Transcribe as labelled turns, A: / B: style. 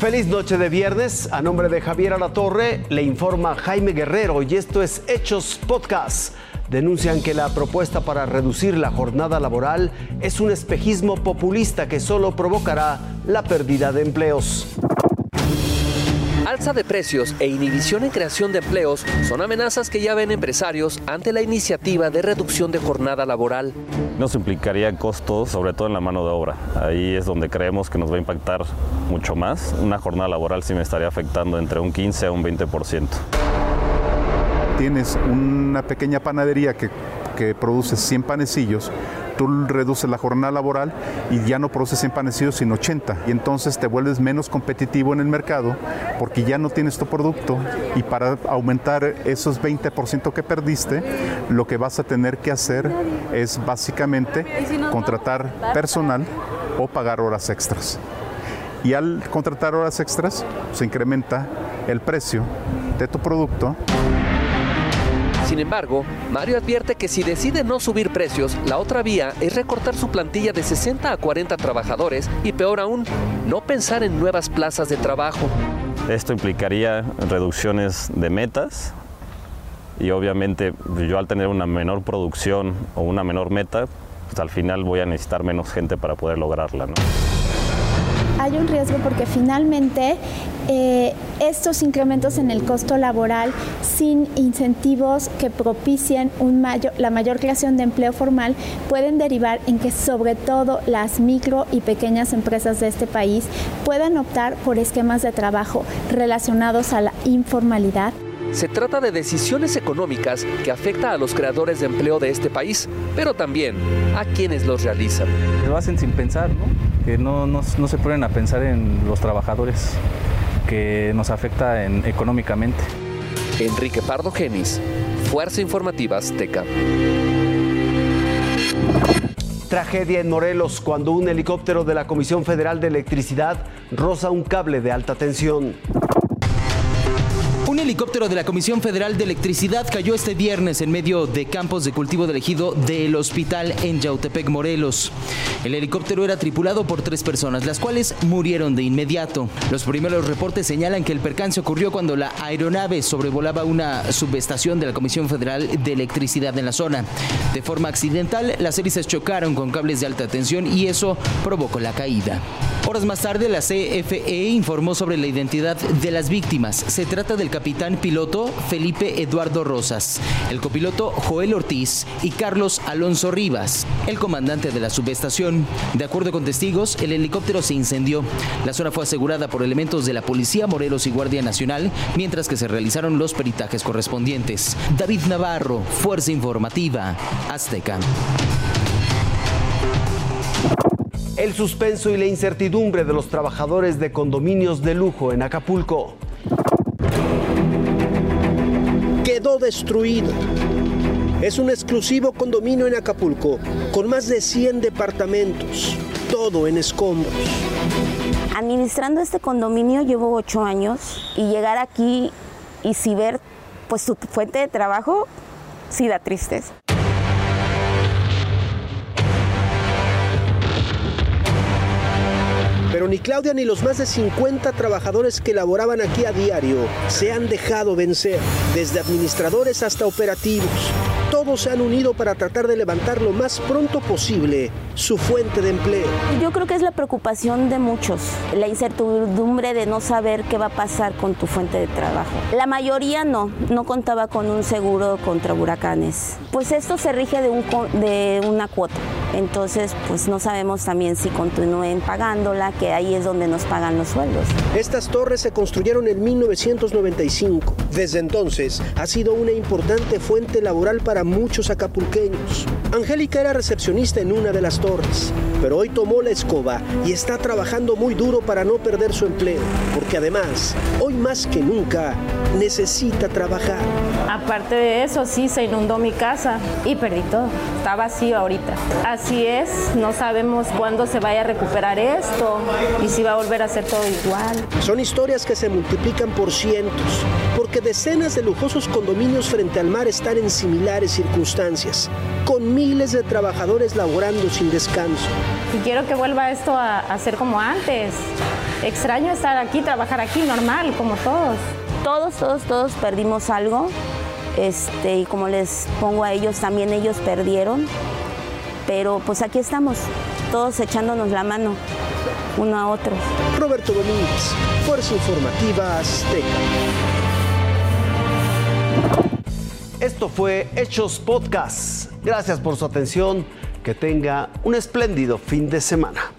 A: Feliz noche de viernes. A nombre de Javier Alatorre le informa Jaime Guerrero y esto es Hechos Podcast. Denuncian que la propuesta para reducir la jornada laboral es un espejismo populista que solo provocará la pérdida de empleos.
B: Alza de precios e inhibición en creación de empleos son amenazas que ya ven empresarios ante la iniciativa de reducción de jornada laboral.
C: Nos implicaría costos, sobre todo en la mano de obra. Ahí es donde creemos que nos va a impactar mucho más. Una jornada laboral sí me estaría afectando entre un 15 a un 20%.
D: Tienes una pequeña panadería que, que produce 100 panecillos tú reduces la jornada laboral y ya no produces 100 panecillos sino 80 y entonces te vuelves menos competitivo en el mercado porque ya no tienes tu producto y para aumentar esos 20% que perdiste lo que vas a tener que hacer es básicamente contratar personal o pagar horas extras. Y al contratar horas extras se incrementa el precio de tu producto
B: sin embargo, Mario advierte que si decide no subir precios, la otra vía es recortar su plantilla de 60 a 40 trabajadores y peor aún, no pensar en nuevas plazas de trabajo.
C: Esto implicaría reducciones de metas y obviamente yo al tener una menor producción o una menor meta, pues al final voy a necesitar menos gente para poder lograrla. ¿no?
E: Hay un riesgo porque finalmente eh, estos incrementos en el costo laboral sin incentivos que propicien un la mayor creación de empleo formal pueden derivar en que sobre todo las micro y pequeñas empresas de este país puedan optar por esquemas de trabajo relacionados a la informalidad.
B: Se trata de decisiones económicas que afectan a los creadores de empleo de este país, pero también a quienes los realizan.
F: Lo hacen sin pensar, ¿no? Que no, no, se ponen a pensar en los trabajadores, que nos afecta en, económicamente.
B: Enrique Pardo Genis, Fuerza Informativa Azteca.
A: Tragedia en Morelos cuando un helicóptero de la Comisión Federal de Electricidad roza un cable de alta tensión.
G: Un helicóptero de la Comisión Federal de Electricidad cayó este viernes en medio de campos de cultivo de ejido del hospital en Yautepec, Morelos. El helicóptero era tripulado por tres personas, las cuales murieron de inmediato. Los primeros reportes señalan que el percance ocurrió cuando la aeronave sobrevolaba una subestación de la Comisión Federal de Electricidad en la zona. De forma accidental, las hélices chocaron con cables de alta tensión y eso provocó la caída. Horas más tarde, la CFE informó sobre la identidad de las víctimas. Se trata del capitán piloto Felipe Eduardo Rosas, el copiloto Joel Ortiz y Carlos Alonso Rivas, el comandante de la subestación. De acuerdo con testigos, el helicóptero se incendió. La zona fue asegurada por elementos de la Policía Morelos y Guardia Nacional, mientras que se realizaron los peritajes correspondientes. David Navarro, Fuerza Informativa, Azteca
A: el suspenso y la incertidumbre de los trabajadores de condominios de lujo en Acapulco.
H: Destruido. Es un exclusivo condominio en Acapulco, con más de 100 departamentos, todo en escombros.
I: Administrando este condominio llevo ocho años y llegar aquí y si ver pues su fuente de trabajo, sí da tristeza.
H: Pero ni Claudia ni los más de 50 trabajadores que laboraban aquí a diario se han dejado vencer, desde administradores hasta operativos. Todos se han unido para tratar de levantar lo más pronto posible su fuente de empleo.
I: Yo creo que es la preocupación de muchos, la incertidumbre de no saber qué va a pasar con tu fuente de trabajo. La mayoría no, no contaba con un seguro contra huracanes. Pues esto se rige de, un, de una cuota. Entonces, pues no sabemos también si continúen pagándola, que ahí es donde nos pagan los sueldos.
H: Estas torres se construyeron en 1995. Desde entonces ha sido una importante fuente laboral para muchos acapulqueños. Angélica era recepcionista en una de las torres, pero hoy tomó la escoba y está trabajando muy duro para no perder su empleo, porque además, hoy más que nunca, necesita trabajar.
J: Aparte de eso, sí, se inundó mi casa y perdí todo. Está vacío ahorita. Así es, no sabemos cuándo se vaya a recuperar esto y si va a volver a ser todo igual.
H: Son historias que se multiplican por cientos, porque decenas de lujosos condominios frente al mar están en similares circunstancias, con miles de trabajadores laborando sin descanso.
J: Y quiero que vuelva esto a, a ser como antes extraño estar aquí, trabajar aquí normal, como todos.
I: Todos, todos, todos perdimos algo. Este, y como les pongo a ellos, también ellos perdieron. Pero pues aquí estamos, todos echándonos la mano uno a otro.
H: Roberto Domínguez, Fuerza Informativa Azteca.
A: Esto fue Hechos Podcast. Gracias por su atención. Que tenga un espléndido fin de semana.